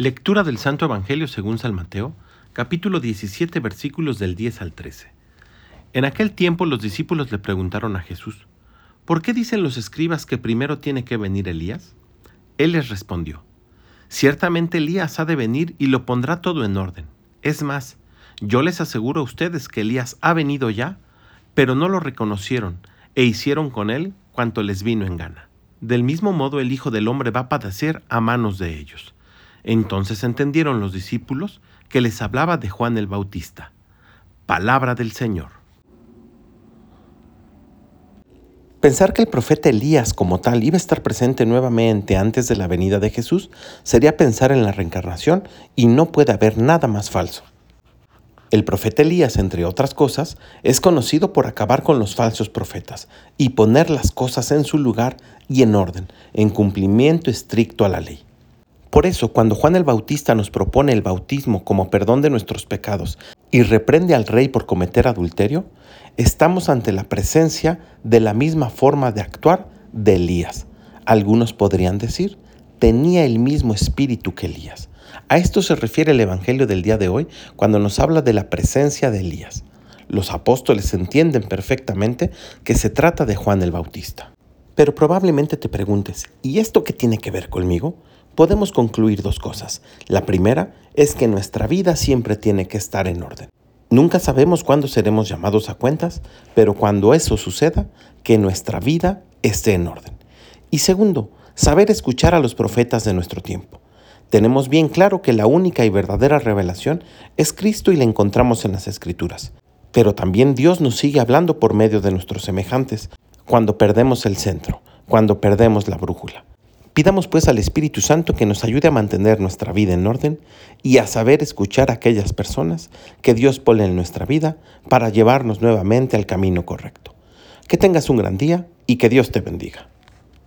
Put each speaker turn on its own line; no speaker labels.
Lectura del Santo Evangelio según San Mateo, capítulo 17, versículos del 10 al 13. En aquel tiempo los discípulos le preguntaron a Jesús, ¿por qué dicen los escribas que primero tiene que venir Elías? Él les respondió, ciertamente Elías ha de venir y lo pondrá todo en orden. Es más, yo les aseguro a ustedes que Elías ha venido ya, pero no lo reconocieron e hicieron con él cuanto les vino en gana. Del mismo modo el Hijo del Hombre va a padecer a manos de ellos. Entonces entendieron los discípulos que les hablaba de Juan el Bautista. Palabra del Señor.
Pensar que el profeta Elías como tal iba a estar presente nuevamente antes de la venida de Jesús sería pensar en la reencarnación y no puede haber nada más falso. El profeta Elías, entre otras cosas, es conocido por acabar con los falsos profetas y poner las cosas en su lugar y en orden, en cumplimiento estricto a la ley. Por eso, cuando Juan el Bautista nos propone el bautismo como perdón de nuestros pecados y reprende al rey por cometer adulterio, estamos ante la presencia de la misma forma de actuar de Elías. Algunos podrían decir, tenía el mismo espíritu que Elías. A esto se refiere el Evangelio del día de hoy cuando nos habla de la presencia de Elías. Los apóstoles entienden perfectamente que se trata de Juan el Bautista. Pero probablemente te preguntes, ¿y esto qué tiene que ver conmigo? Podemos concluir dos cosas. La primera es que nuestra vida siempre tiene que estar en orden. Nunca sabemos cuándo seremos llamados a cuentas, pero cuando eso suceda, que nuestra vida esté en orden. Y segundo, saber escuchar a los profetas de nuestro tiempo. Tenemos bien claro que la única y verdadera revelación es Cristo y la encontramos en las Escrituras. Pero también Dios nos sigue hablando por medio de nuestros semejantes, cuando perdemos el centro, cuando perdemos la brújula. Pidamos pues al Espíritu Santo que nos ayude a mantener nuestra vida en orden y a saber escuchar a aquellas personas que Dios pone en nuestra vida para llevarnos nuevamente al camino correcto. Que tengas un gran día y que Dios te bendiga.